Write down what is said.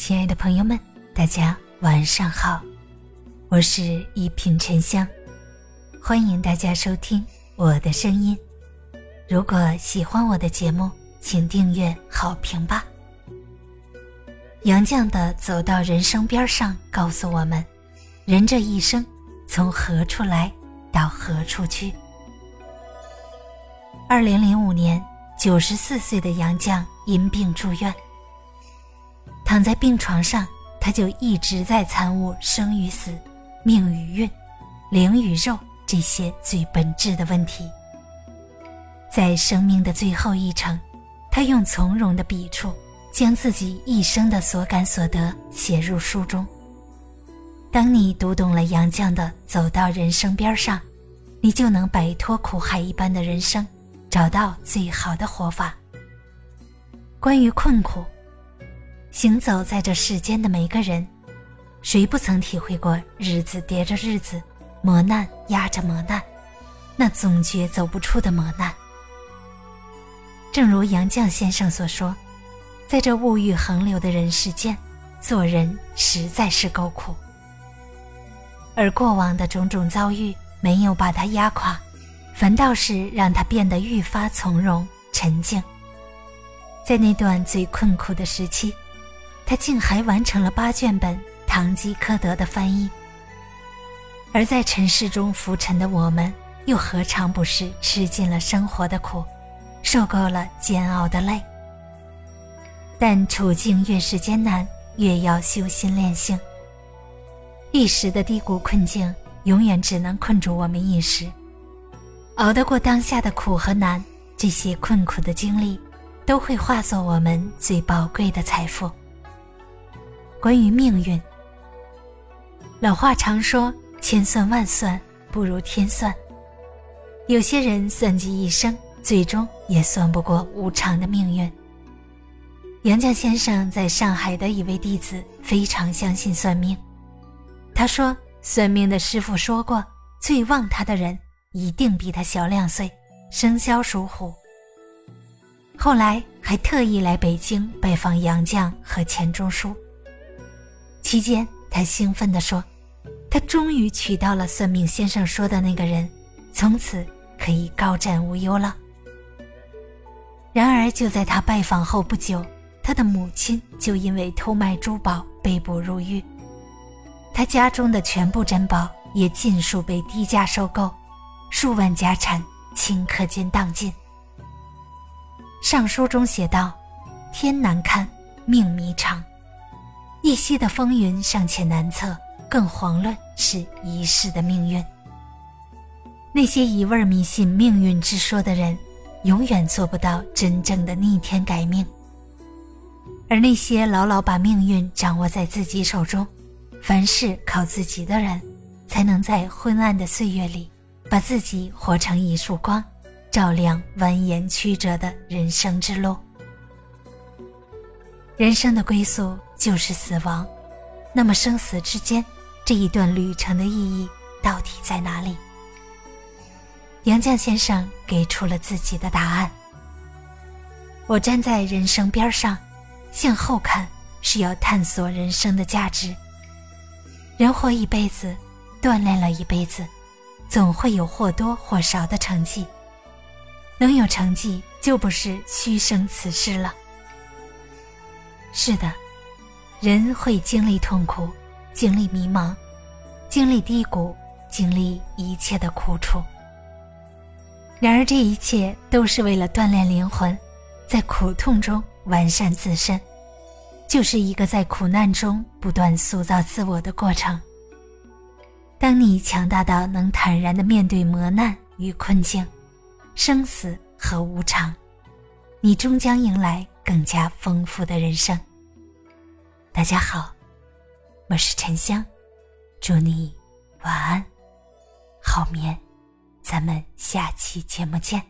亲爱的朋友们，大家晚上好，我是一品沉香，欢迎大家收听我的声音。如果喜欢我的节目，请订阅好评吧。杨绛的《走到人生边上》告诉我们，人这一生从何处来到何处去。二零零五年，九十四岁的杨绛因病住院。躺在病床上，他就一直在参悟生与死、命与运、灵与肉这些最本质的问题。在生命的最后一程，他用从容的笔触，将自己一生的所感所得写入书中。当你读懂了杨绛的《走到人生边上》，你就能摆脱苦海一般的人生，找到最好的活法。关于困苦。行走在这世间的每个人，谁不曾体会过日子叠着日子，磨难压着磨难，那总觉走不出的磨难。正如杨绛先生所说，在这物欲横流的人世间，做人实在是够苦。而过往的种种遭遇，没有把他压垮，反倒是让他变得愈发从容沉静。在那段最困苦的时期。他竟还完成了八卷本《堂吉诃德》的翻译，而在尘世中浮沉的我们，又何尝不是吃尽了生活的苦，受够了煎熬的累？但处境越是艰难，越要修心炼性。一时的低谷困境，永远只能困住我们一时；熬得过当下的苦和难，这些困苦的经历，都会化作我们最宝贵的财富。关于命运，老话常说“千算万算不如天算”。有些人算计一生，最终也算不过无常的命运。杨绛先生在上海的一位弟子非常相信算命，他说：“算命的师傅说过，最旺他的人一定比他小两岁，生肖属虎。”后来还特意来北京拜访杨绛和钱钟书。期间，他兴奋地说：“他终于娶到了算命先生说的那个人，从此可以高枕无忧了。”然而，就在他拜访后不久，他的母亲就因为偷卖珠宝被捕入狱，他家中的全部珍宝也尽数被低价收购，数万家产顷刻间荡尽。上书中写道：“天难堪，命弥长。”一夕的风云尚且难测，更遑论是一世的命运。那些一味迷信命运之说的人，永远做不到真正的逆天改命；而那些牢牢把命运掌握在自己手中，凡事靠自己的人，才能在昏暗的岁月里，把自己活成一束光，照亮蜿蜒曲折的人生之路。人生的归宿就是死亡，那么生死之间这一段旅程的意义到底在哪里？杨绛先生给出了自己的答案。我站在人生边上，向后看是要探索人生的价值。人活一辈子，锻炼了一辈子，总会有或多或少的成绩。能有成绩，就不是虚生此世了。是的，人会经历痛苦，经历迷茫，经历低谷，经历一切的苦楚。然而，这一切都是为了锻炼灵魂，在苦痛中完善自身，就是一个在苦难中不断塑造自我的过程。当你强大到能坦然的面对磨难与困境、生死和无常，你终将迎来。更加丰富的人生。大家好，我是沉香，祝你晚安，好眠，咱们下期节目见。